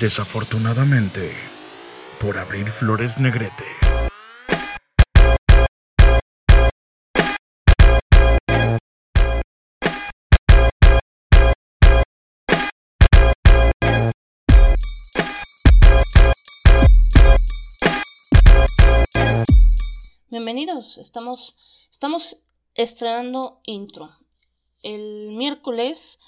Desafortunadamente, por abrir Flores Negrete. Bienvenidos, estamos, estamos estrenando intro. El miércoles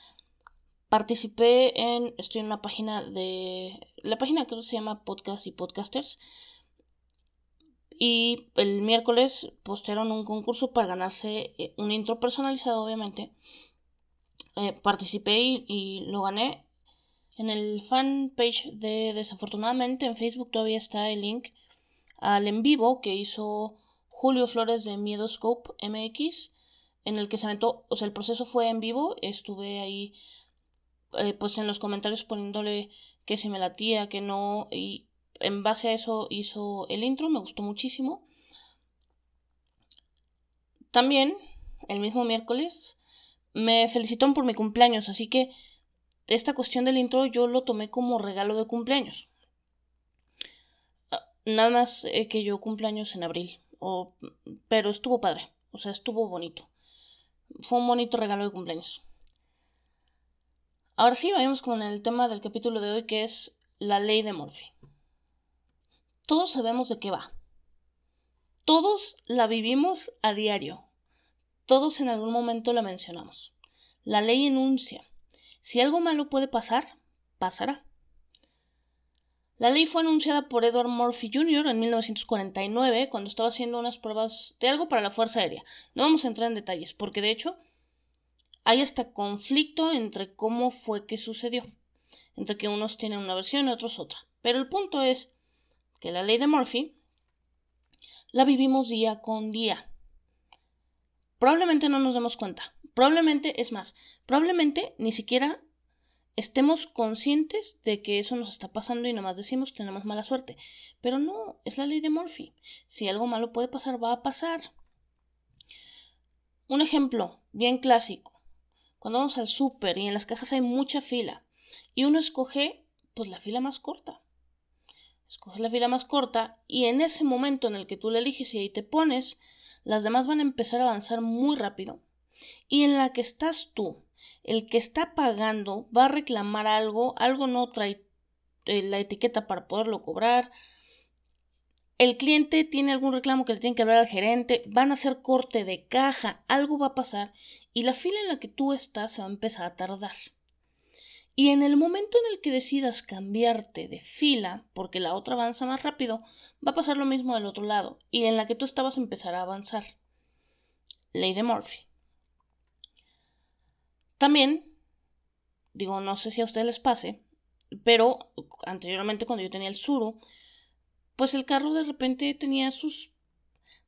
participé en, estoy en una página de, la página que se llama Podcast y Podcasters. Y el miércoles postearon un concurso para ganarse eh, un intro personalizado, obviamente. Eh, participé y, y lo gané. En el fanpage de Desafortunadamente en Facebook todavía está el link al en vivo que hizo Julio Flores de Miedoscope MX, en el que se aventó, o sea, el proceso fue en vivo, estuve ahí eh, pues en los comentarios poniéndole que si me latía, que no, y en base a eso hizo el intro, me gustó muchísimo. También, el mismo miércoles, me felicitaron por mi cumpleaños, así que esta cuestión del intro yo lo tomé como regalo de cumpleaños. Ah, nada más eh, que yo cumpleaños en abril pero estuvo padre, o sea, estuvo bonito. Fue un bonito regalo de cumpleaños. Ahora sí, vayamos con el tema del capítulo de hoy, que es la ley de Murphy. Todos sabemos de qué va. Todos la vivimos a diario. Todos en algún momento la mencionamos. La ley enuncia. Si algo malo puede pasar, pasará. La ley fue anunciada por Edward Murphy Jr. en 1949 cuando estaba haciendo unas pruebas de algo para la Fuerza Aérea. No vamos a entrar en detalles porque de hecho hay hasta conflicto entre cómo fue que sucedió, entre que unos tienen una versión y otros otra. Pero el punto es que la ley de Murphy la vivimos día con día. Probablemente no nos demos cuenta. Probablemente, es más, probablemente ni siquiera estemos conscientes de que eso nos está pasando y nomás decimos tenemos mala suerte. Pero no, es la ley de Murphy. Si algo malo puede pasar, va a pasar. Un ejemplo bien clásico. Cuando vamos al súper y en las cajas hay mucha fila y uno escoge pues la fila más corta. Escoges la fila más corta y en ese momento en el que tú la eliges y ahí te pones, las demás van a empezar a avanzar muy rápido. Y en la que estás tú, el que está pagando va a reclamar algo, algo no trae eh, la etiqueta para poderlo cobrar. El cliente tiene algún reclamo que le tiene que hablar al gerente, van a hacer corte de caja, algo va a pasar y la fila en la que tú estás se va a empezar a tardar. Y en el momento en el que decidas cambiarte de fila, porque la otra avanza más rápido, va a pasar lo mismo del otro lado, y en la que tú estabas empezará a avanzar. Ley de Murphy. También, digo, no sé si a ustedes les pase, pero anteriormente cuando yo tenía el Suru, pues el carro de repente tenía sus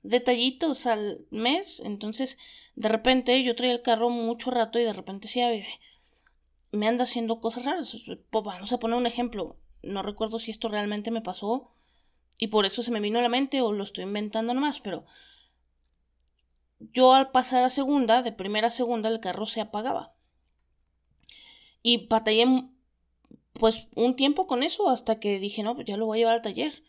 detallitos al mes, entonces de repente yo traía el carro mucho rato y de repente sí, me anda haciendo cosas raras. Pues, vamos a poner un ejemplo, no recuerdo si esto realmente me pasó y por eso se me vino a la mente o lo estoy inventando nomás, pero yo al pasar a segunda, de primera a segunda, el carro se apagaba. Y batallé pues un tiempo con eso hasta que dije, no, pues ya lo voy a llevar al taller.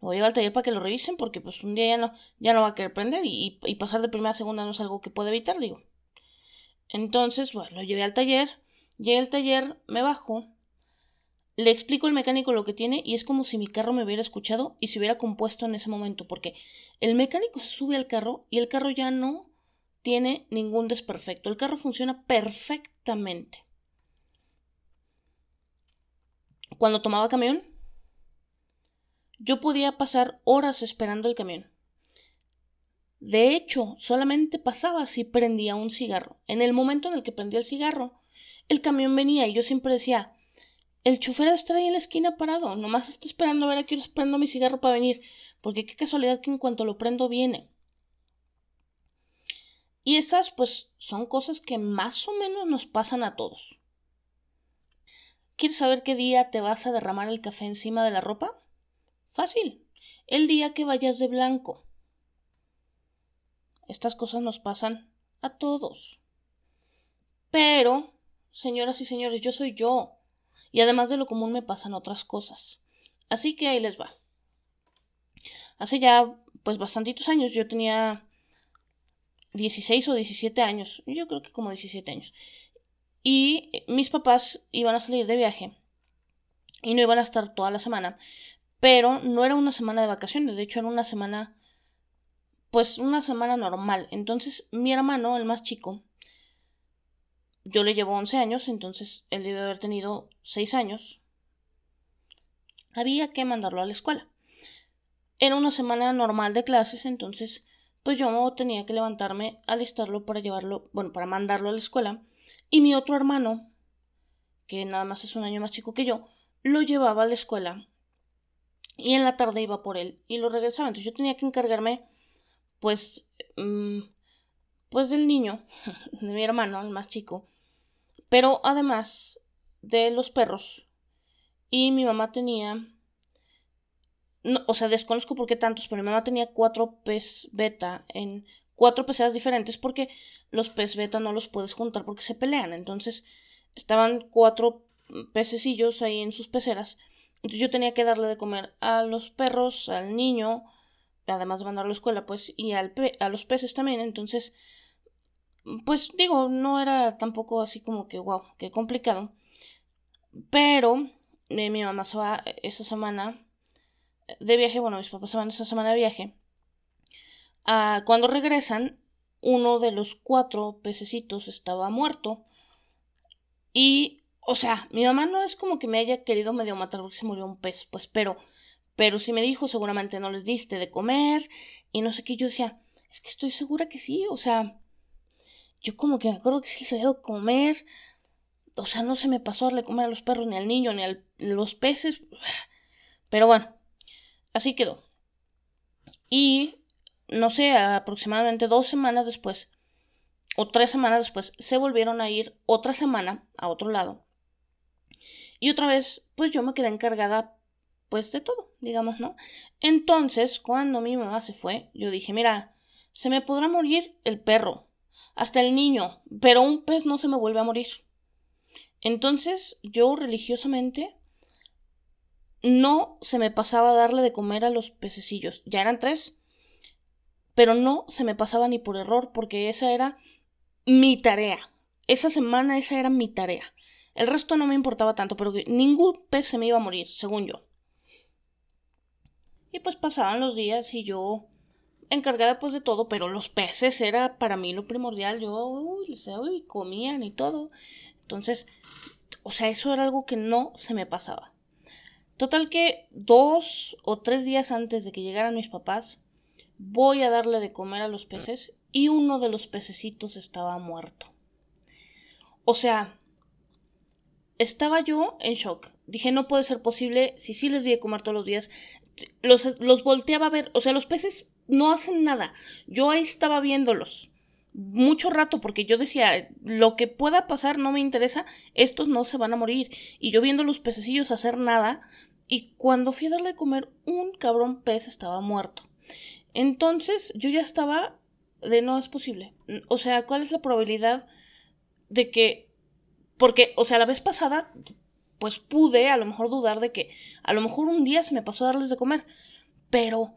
Lo voy a llevar al taller para que lo revisen porque pues un día ya no, ya no va a querer prender y, y pasar de primera a segunda no es algo que pueda evitar, digo. Entonces, bueno, lo llevé al taller, llegué al taller, me bajo, le explico al mecánico lo que tiene y es como si mi carro me hubiera escuchado y se hubiera compuesto en ese momento, porque el mecánico se sube al carro y el carro ya no tiene ningún desperfecto, el carro funciona perfectamente. Cuando tomaba camión, yo podía pasar horas esperando el camión. De hecho, solamente pasaba si prendía un cigarro. En el momento en el que prendía el cigarro, el camión venía y yo siempre decía, el chofer estar ahí en la esquina parado, nomás está esperando a ver a qué hora prendo mi cigarro para venir, porque qué casualidad que en cuanto lo prendo viene. Y esas pues son cosas que más o menos nos pasan a todos. ¿Quieres saber qué día te vas a derramar el café encima de la ropa? Fácil. El día que vayas de blanco. Estas cosas nos pasan a todos. Pero, señoras y señores, yo soy yo. y además de lo común me pasan otras cosas. Así que ahí les va. Hace ya pues bastantitos años, yo tenía 16 o 17 años, yo creo que como 17 años. Y mis papás iban a salir de viaje y no iban a estar toda la semana, pero no era una semana de vacaciones, de hecho era una semana pues una semana normal. Entonces mi hermano, el más chico, yo le llevo 11 años, entonces él debe haber tenido 6 años. Había que mandarlo a la escuela. Era una semana normal de clases, entonces pues yo tenía que levantarme, alistarlo para llevarlo, bueno, para mandarlo a la escuela. Y mi otro hermano, que nada más es un año más chico que yo, lo llevaba a la escuela y en la tarde iba por él y lo regresaba. Entonces yo tenía que encargarme, pues, mm, pues del niño, de mi hermano, el más chico, pero además de los perros. Y mi mamá tenía, o sea, desconozco por qué tantos, pero mi mamá tenía cuatro pez beta en cuatro peceras diferentes porque los pez beta no los puedes juntar porque se pelean. Entonces estaban cuatro pececillos ahí en sus peceras entonces yo tenía que darle de comer a los perros, al niño, además de mandarlo a la escuela, pues, y al a los peces también. Entonces, pues digo, no era tampoco así como que, wow, qué complicado. Pero eh, mi mamá se va esa semana de viaje, bueno, mis papás se van esa semana de viaje. Ah, cuando regresan, uno de los cuatro pececitos estaba muerto. Y o sea, mi mamá no es como que me haya querido medio matar porque se murió un pez, pues, pero, pero si me dijo, seguramente no les diste de comer y no sé qué. Yo decía, es que estoy segura que sí, o sea, yo como que me acuerdo que sí les había de comer. O sea, no se me pasó darle comer a los perros, ni al niño, ni a los peces. Pero bueno, así quedó. Y, no sé, aproximadamente dos semanas después, o tres semanas después, se volvieron a ir otra semana a otro lado. Y otra vez, pues yo me quedé encargada, pues de todo, digamos, ¿no? Entonces, cuando mi mamá se fue, yo dije, mira, se me podrá morir el perro, hasta el niño, pero un pez no se me vuelve a morir. Entonces, yo religiosamente no se me pasaba darle de comer a los pececillos. Ya eran tres, pero no se me pasaba ni por error, porque esa era mi tarea. Esa semana esa era mi tarea. El resto no me importaba tanto, pero ningún pez se me iba a morir, según yo. Y pues pasaban los días y yo encargada pues de todo, pero los peces era para mí lo primordial. Yo, uy, les uy, comían y todo. Entonces, o sea, eso era algo que no se me pasaba. Total que dos o tres días antes de que llegaran mis papás, voy a darle de comer a los peces y uno de los pececitos estaba muerto. O sea, estaba yo en shock. Dije, no puede ser posible, si sí les di de comer todos los días, los, los volteaba a ver, o sea, los peces no hacen nada. Yo ahí estaba viéndolos mucho rato porque yo decía, lo que pueda pasar no me interesa, estos no se van a morir. Y yo viendo los pececillos hacer nada, y cuando fui a darle de comer, un cabrón pez estaba muerto. Entonces yo ya estaba de no es posible. O sea, ¿cuál es la probabilidad de que porque, o sea, la vez pasada, pues pude a lo mejor dudar de que a lo mejor un día se me pasó a darles de comer. Pero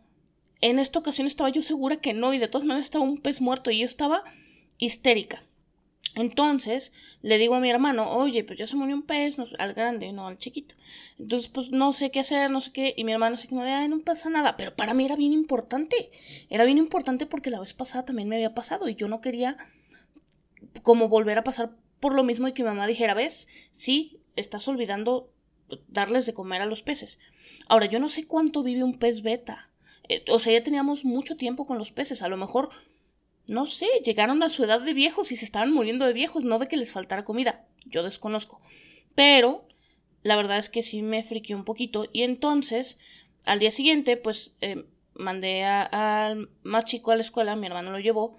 en esta ocasión estaba yo segura que no, y de todas maneras estaba un pez muerto y yo estaba histérica. Entonces le digo a mi hermano, oye, pues ya se murió un pez, al grande, no al chiquito. Entonces, pues no sé qué hacer, no sé qué. Y mi hermano así como de, ay, no pasa nada. Pero para mí era bien importante. Era bien importante porque la vez pasada también me había pasado y yo no quería como volver a pasar por lo mismo y que mi mamá dijera, ves, sí, estás olvidando darles de comer a los peces. Ahora, yo no sé cuánto vive un pez beta. Eh, o sea, ya teníamos mucho tiempo con los peces. A lo mejor, no sé, llegaron a su edad de viejos y se estaban muriendo de viejos, no de que les faltara comida. Yo desconozco. Pero, la verdad es que sí me friqué un poquito. Y entonces, al día siguiente, pues, eh, mandé al más chico a la escuela, mi hermano lo llevó.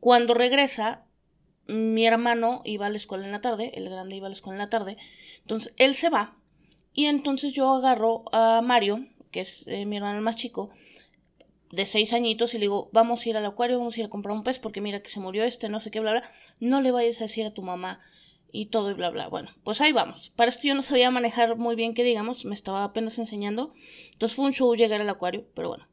Cuando regresa, mi hermano iba a la escuela en la tarde, el grande iba a la escuela en la tarde, entonces él se va y entonces yo agarro a Mario, que es eh, mi hermano más chico, de seis añitos y le digo, vamos a ir al acuario, vamos a ir a comprar un pez porque mira que se murió este, no sé qué, bla, bla. No le vayas a decir a tu mamá y todo y bla bla. Bueno, pues ahí vamos. Para esto yo no sabía manejar muy bien que digamos, me estaba apenas enseñando. Entonces fue un show llegar al acuario, pero bueno.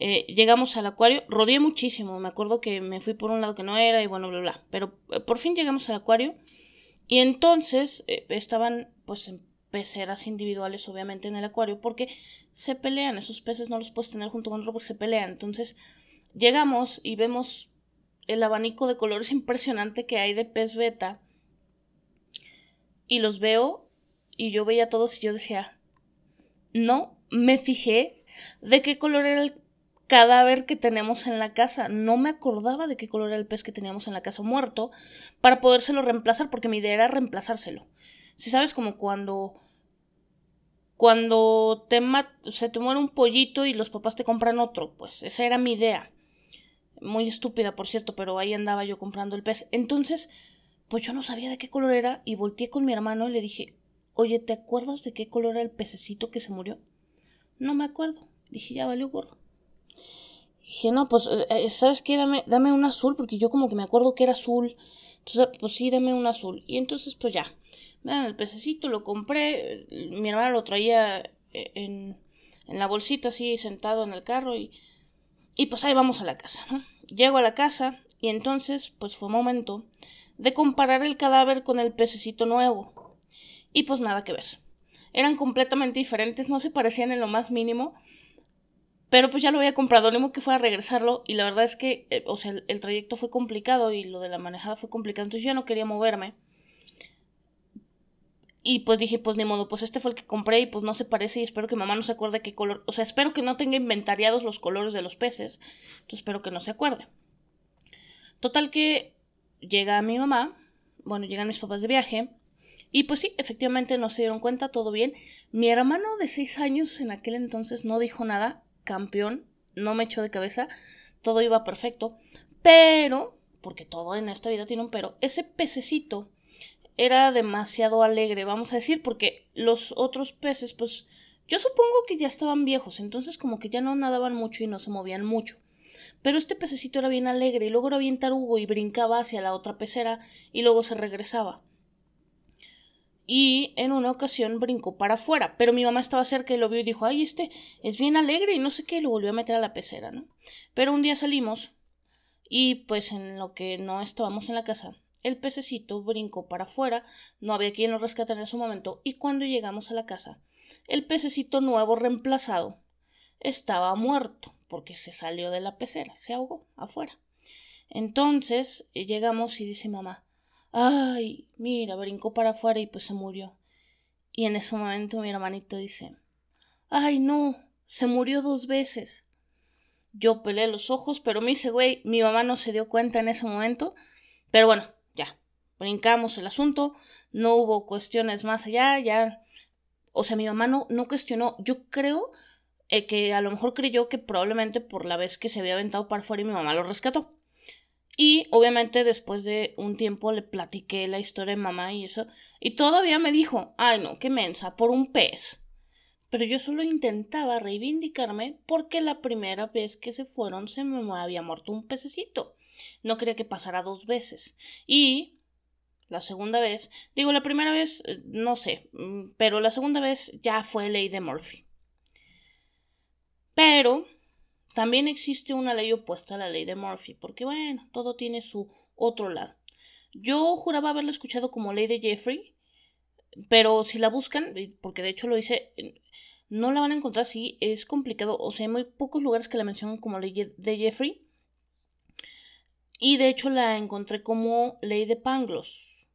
Eh, llegamos al acuario, rodeé muchísimo, me acuerdo que me fui por un lado que no era y bueno, bla bla. Pero eh, por fin llegamos al acuario y entonces eh, estaban pues en peceras individuales obviamente en el acuario porque se pelean, esos peces no los puedes tener junto con otro porque se pelean. Entonces llegamos y vemos el abanico de colores impresionante que hay de pez beta y los veo y yo veía todos y yo decía, no me fijé de qué color era el cadáver que tenemos en la casa. No me acordaba de qué color era el pez que teníamos en la casa muerto para podérselo reemplazar, porque mi idea era reemplazárselo. Si sabes, como cuando cuando te se te muere un pollito y los papás te compran otro, pues esa era mi idea. Muy estúpida, por cierto, pero ahí andaba yo comprando el pez. Entonces, pues yo no sabía de qué color era y volteé con mi hermano y le dije, oye, ¿te acuerdas de qué color era el pececito que se murió? No me acuerdo. Dije, ya valió gorro. Dije, no, pues, eh, eh, ¿sabes qué? Dame, dame un azul, porque yo como que me acuerdo que era azul. Entonces, pues sí, dame un azul. Y entonces, pues ya, me dan el pececito, lo compré. Mi hermano lo traía eh, en, en la bolsita así, sentado en el carro. Y, y pues ahí vamos a la casa, ¿no? Llego a la casa y entonces, pues fue momento de comparar el cadáver con el pececito nuevo. Y pues nada que ver. Eran completamente diferentes, no se parecían en lo más mínimo. Pero pues ya lo había comprado, ni que fue a regresarlo. Y la verdad es que, eh, o sea, el, trayecto fue complicado y lo de la manejada fue complicado. Entonces yo no quería moverme. Y pues dije, pues ni modo, pues este fue el que compré y pues no se parece y espero que mamá no se acuerde qué color. O sea, espero que no tenga inventariados los colores de los peces. Entonces espero que no se acuerde. Total que llega mi mamá, bueno, llegan mis papás de viaje, y pues sí, efectivamente no se dieron cuenta, todo bien. Mi hermano de seis años en aquel entonces no dijo nada, campeón, no me echó de cabeza, todo iba perfecto, pero, porque todo en esta vida tiene un pero, ese pececito era demasiado alegre, vamos a decir, porque los otros peces, pues yo supongo que ya estaban viejos, entonces como que ya no nadaban mucho y no se movían mucho. Pero este pececito era bien alegre y luego era bien tarugo y brincaba hacia la otra pecera y luego se regresaba. Y en una ocasión brincó para afuera, pero mi mamá estaba cerca y lo vio y dijo, ay, este es bien alegre y no sé qué, lo volvió a meter a la pecera, ¿no? Pero un día salimos y pues en lo que no estábamos en la casa, el pececito brincó para afuera, no había quien lo rescatara en ese momento, y cuando llegamos a la casa, el pececito nuevo reemplazado estaba muerto porque se salió de la pecera, se ahogó afuera. Entonces eh, llegamos y dice mamá, ay, mira, brincó para afuera y pues se murió. Y en ese momento mi hermanito dice, ay, no, se murió dos veces. Yo pelé los ojos, pero me dice, güey, mi mamá no se dio cuenta en ese momento. Pero bueno, ya, brincamos el asunto, no hubo cuestiones más allá, ya. O sea, mi mamá no, no cuestionó. Yo creo eh, que a lo mejor creyó que probablemente por la vez que se había aventado para afuera y mi mamá lo rescató. Y obviamente después de un tiempo le platiqué la historia de mamá y eso. Y todavía me dijo, ay no, qué mensa, por un pez. Pero yo solo intentaba reivindicarme porque la primera vez que se fueron se me había muerto un pececito. No quería que pasara dos veces. Y la segunda vez, digo, la primera vez, eh, no sé, mm, pero la segunda vez ya fue ley de Murphy. Pero también existe una ley opuesta a la ley de Murphy, porque bueno, todo tiene su otro lado. Yo juraba haberla escuchado como ley de Jeffrey, pero si la buscan, porque de hecho lo hice, no la van a encontrar así, es complicado, o sea, hay muy pocos lugares que la mencionan como ley de Jeffrey. Y de hecho la encontré como ley de Pangloss.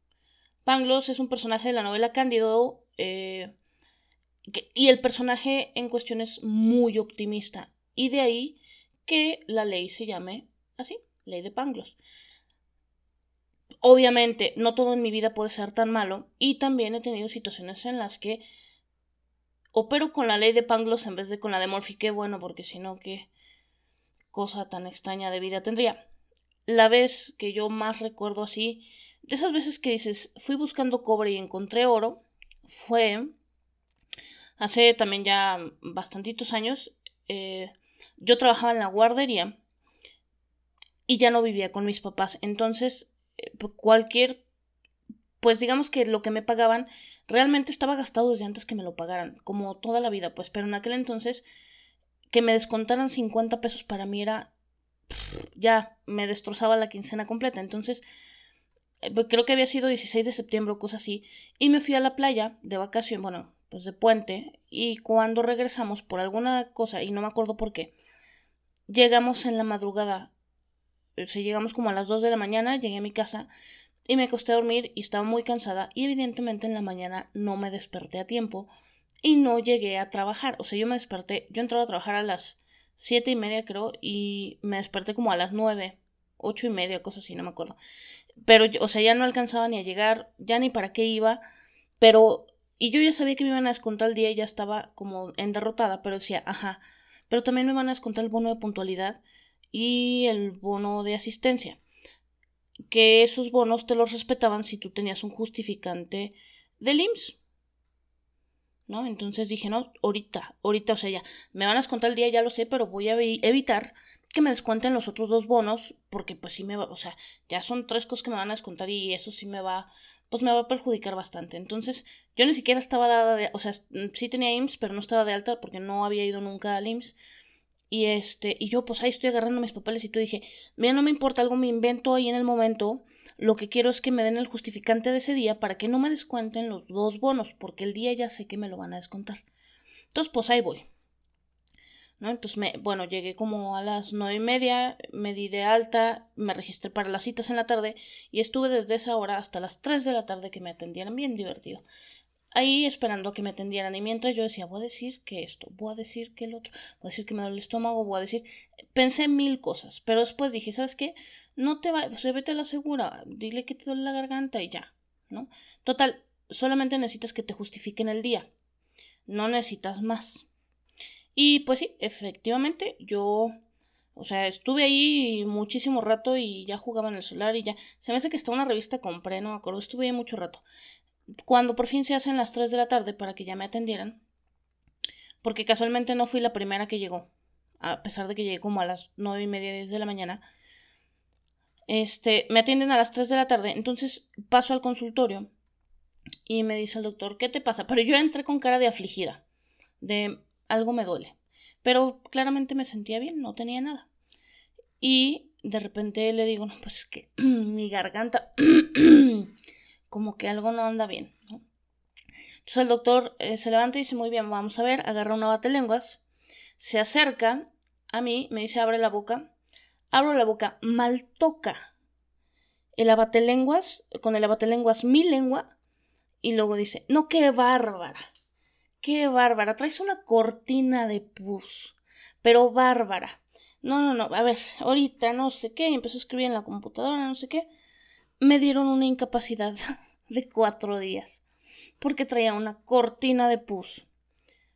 Pangloss es un personaje de la novela Cándido eh, y el personaje en cuestión es muy optimista. Y de ahí que la ley se llame así, ley de Pangloss. Obviamente, no todo en mi vida puede ser tan malo. Y también he tenido situaciones en las que opero con la ley de Pangloss en vez de con la de Morphy. Qué bueno, porque si no, qué cosa tan extraña de vida tendría. La vez que yo más recuerdo así, de esas veces que dices, fui buscando cobre y encontré oro, fue hace también ya bastantitos años, eh, yo trabajaba en la guardería y ya no vivía con mis papás. Entonces, eh, cualquier pues digamos que lo que me pagaban realmente estaba gastado desde antes que me lo pagaran, como toda la vida, pues, pero en aquel entonces que me descontaran 50 pesos para mí era ya me destrozaba la quincena completa. Entonces, eh, pues, creo que había sido 16 de septiembre o cosa así, y me fui a la playa de vacación, bueno, pues de puente, y cuando regresamos por alguna cosa, y no me acuerdo por qué, llegamos en la madrugada, o sea, llegamos como a las 2 de la mañana, llegué a mi casa y me acosté a dormir y estaba muy cansada y evidentemente en la mañana no me desperté a tiempo y no llegué a trabajar, o sea, yo me desperté, yo entraba a trabajar a las siete y media creo y me desperté como a las nueve, ocho y media, cosas así, no me acuerdo. Pero, o sea, ya no alcanzaba ni a llegar, ya ni para qué iba, pero, y yo ya sabía que me iban a descontar el día y ya estaba como en derrotada, pero decía, ajá, pero también me van a descontar el bono de puntualidad y el bono de asistencia, que esos bonos te los respetaban si tú tenías un justificante del IMSS. ¿No? Entonces dije, no, ahorita, ahorita, o sea, ya, me van a descontar el día, ya lo sé, pero voy a evitar que me descuenten los otros dos bonos, porque pues sí me va, o sea, ya son tres cosas que me van a descontar y eso sí me va, pues me va a perjudicar bastante. Entonces, yo ni siquiera estaba dada de, o sea, sí tenía IMSS, pero no estaba de alta porque no había ido nunca al IMSS. Y este, y yo pues ahí estoy agarrando mis papeles y tú dije, mira, no me importa, algo me invento ahí en el momento, lo que quiero es que me den el justificante de ese día para que no me descuenten los dos bonos, porque el día ya sé que me lo van a descontar. Entonces, pues ahí voy. Entonces, me, bueno, llegué como a las nueve y media, me di de alta, me registré para las citas en la tarde y estuve desde esa hora hasta las tres de la tarde que me atendieran, bien divertido. Ahí esperando que me atendieran y mientras yo decía, voy a decir que esto, voy a decir que el otro, voy a decir que me duele el estómago, voy a decir, pensé mil cosas, pero después dije, ¿sabes qué? No te va, o sea, vete a la segura, dile que te duele la garganta y ya, ¿no? Total, solamente necesitas que te justifiquen el día, no necesitas más. Y pues sí, efectivamente, yo, o sea, estuve ahí muchísimo rato y ya jugaba en el celular y ya, se me hace que está una revista compré, no me acuerdo, estuve ahí mucho rato. Cuando por fin se hacen las 3 de la tarde para que ya me atendieran, porque casualmente no fui la primera que llegó, a pesar de que llegué como a las nueve y media, 10 de la mañana, este, me atienden a las 3 de la tarde, entonces paso al consultorio y me dice el doctor, ¿qué te pasa? Pero yo entré con cara de afligida, de algo me duele. Pero claramente me sentía bien, no tenía nada. Y de repente le digo, no, pues es que mi garganta, como que algo no anda bien. Entonces el doctor eh, se levanta y dice, muy bien, vamos a ver, agarra una bate lenguas, se acerca a mí, me dice, abre la boca, abro la boca, mal toca el abatelenguas, con el abatelenguas mi lengua, y luego dice, no, qué bárbara. Qué bárbara. Traes una cortina de pus. Pero bárbara. No, no, no. A ver, ahorita no sé qué. Empezó a escribir en la computadora, no sé qué. Me dieron una incapacidad de cuatro días. Porque traía una cortina de pus.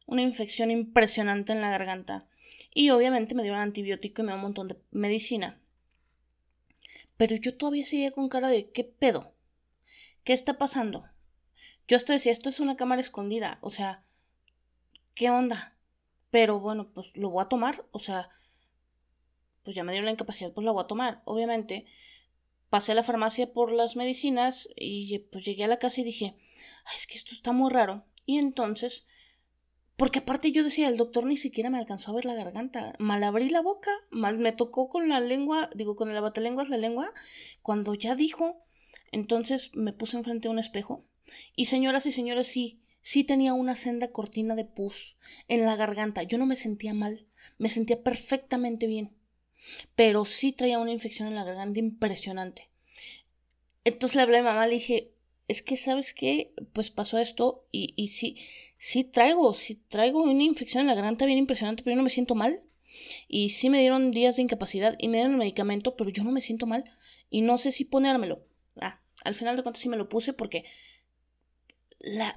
Una infección impresionante en la garganta. Y obviamente me dieron antibiótico y me dio un montón de medicina. Pero yo todavía seguía con cara de ¿qué pedo? ¿Qué está pasando? Yo hasta decía, esto es una cámara escondida. O sea, ¿qué onda? Pero bueno, pues lo voy a tomar, o sea, pues ya me dieron la incapacidad, pues la voy a tomar. Obviamente, pasé a la farmacia por las medicinas y pues llegué a la casa y dije, ay, es que esto está muy raro. Y entonces, porque aparte yo decía, el doctor ni siquiera me alcanzó a ver la garganta. Mal abrí la boca, mal me tocó con la lengua, digo, con el abatelenguas la lengua, cuando ya dijo. Entonces me puse enfrente a un espejo. Y señoras y señores, sí, sí tenía una senda cortina de pus en la garganta. Yo no me sentía mal, me sentía perfectamente bien, pero sí traía una infección en la garganta impresionante. Entonces le hablé a mi mamá, le dije, es que, ¿sabes qué? Pues pasó esto y, y sí, sí traigo, sí traigo una infección en la garganta bien impresionante, pero yo no me siento mal. Y sí me dieron días de incapacidad y me dieron el medicamento, pero yo no me siento mal y no sé si ponérmelo. Ah, al final de cuentas sí me lo puse porque la,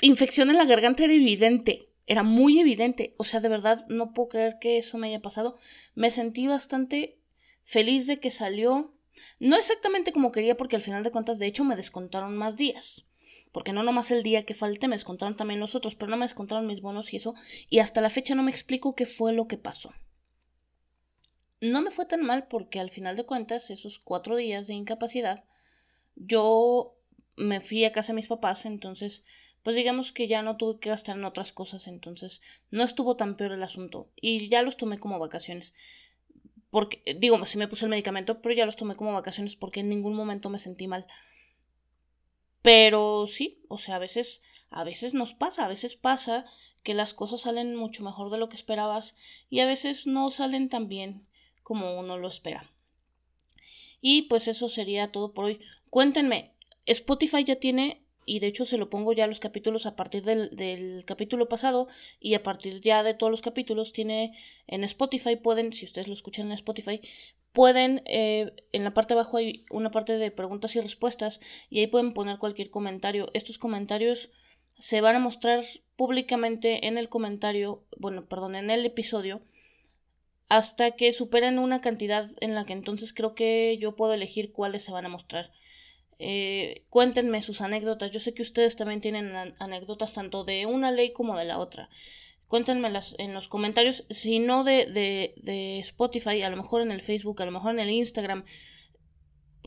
infección en la garganta era evidente, era muy evidente. O sea, de verdad no puedo creer que eso me haya pasado. Me sentí bastante feliz de que salió. No exactamente como quería, porque al final de cuentas, de hecho, me descontaron más días. Porque no nomás el día que falte, me descontaron también los otros, pero no me descontaron mis bonos y eso. Y hasta la fecha no me explico qué fue lo que pasó. No me fue tan mal porque al final de cuentas, esos cuatro días de incapacidad yo me fui a casa de mis papás, entonces, pues digamos que ya no tuve que gastar en otras cosas, entonces no estuvo tan peor el asunto y ya los tomé como vacaciones. Porque, digo, sí me puse el medicamento, pero ya los tomé como vacaciones porque en ningún momento me sentí mal. Pero sí, o sea, a veces, a veces nos pasa, a veces pasa que las cosas salen mucho mejor de lo que esperabas y a veces no salen tan bien como uno lo espera. Y pues eso sería todo por hoy. Cuéntenme, Spotify ya tiene, y de hecho se lo pongo ya los capítulos a partir del, capítulo pasado y a partir ya de todos los capítulos, tiene en Spotify, pueden, si ustedes lo escuchan en Spotify, pueden, eh, en la parte de abajo hay una parte de preguntas y respuestas y ahí pueden poner cualquier comentario. Estos comentarios se van a mostrar públicamente en el comentario, bueno, perdón, en el episodio hasta que superen una cantidad en la que entonces creo que yo puedo elegir cuáles se van a mostrar. Eh, cuéntenme sus anécdotas. Yo sé que ustedes también tienen anécdotas tanto de una ley como de la otra. Cuéntenmelas en los comentarios, si no de, de, de Spotify, a lo mejor en el Facebook, a lo mejor en el Instagram.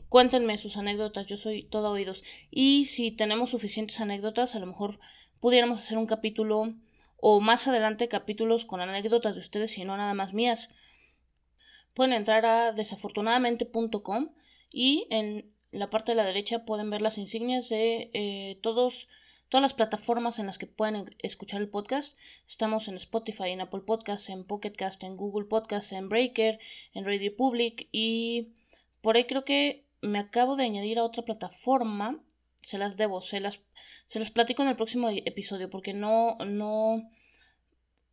Cuéntenme sus anécdotas, yo soy todo oídos. Y si tenemos suficientes anécdotas, a lo mejor pudiéramos hacer un capítulo o más adelante capítulos con anécdotas de ustedes y no nada más mías. Pueden entrar a desafortunadamente.com y en la parte de la derecha pueden ver las insignias de eh, todos, todas las plataformas en las que pueden escuchar el podcast. Estamos en Spotify, en Apple Podcasts, en Pocket Cast, en Google Podcasts, en Breaker, en Radio Public y por ahí creo que me acabo de añadir a otra plataforma se las debo, se las, se las platico en el próximo episodio porque no, no,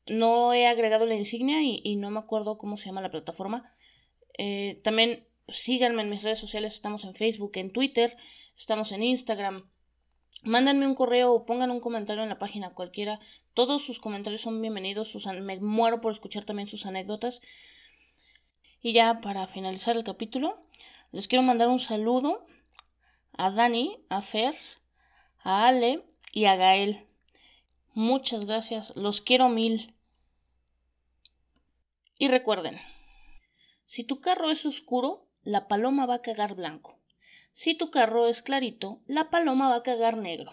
no he agregado la insignia y, no me acuerdo cómo se llama la plataforma. Eh, también síganme en mis redes sociales, estamos en Facebook, en Twitter, estamos en Instagram. Mándenme un correo o pongan un comentario en la página cualquiera. Todos sus comentarios son bienvenidos. me muero por escuchar también sus anécdotas. Y ya para finalizar el capítulo, les quiero mandar un saludo a Dani, a Fer, a Ale y a Gael. Muchas gracias, los quiero mil. Y recuerden, si tu carro es oscuro, la paloma va a cagar blanco. Si tu carro es clarito, la paloma va a cagar negro.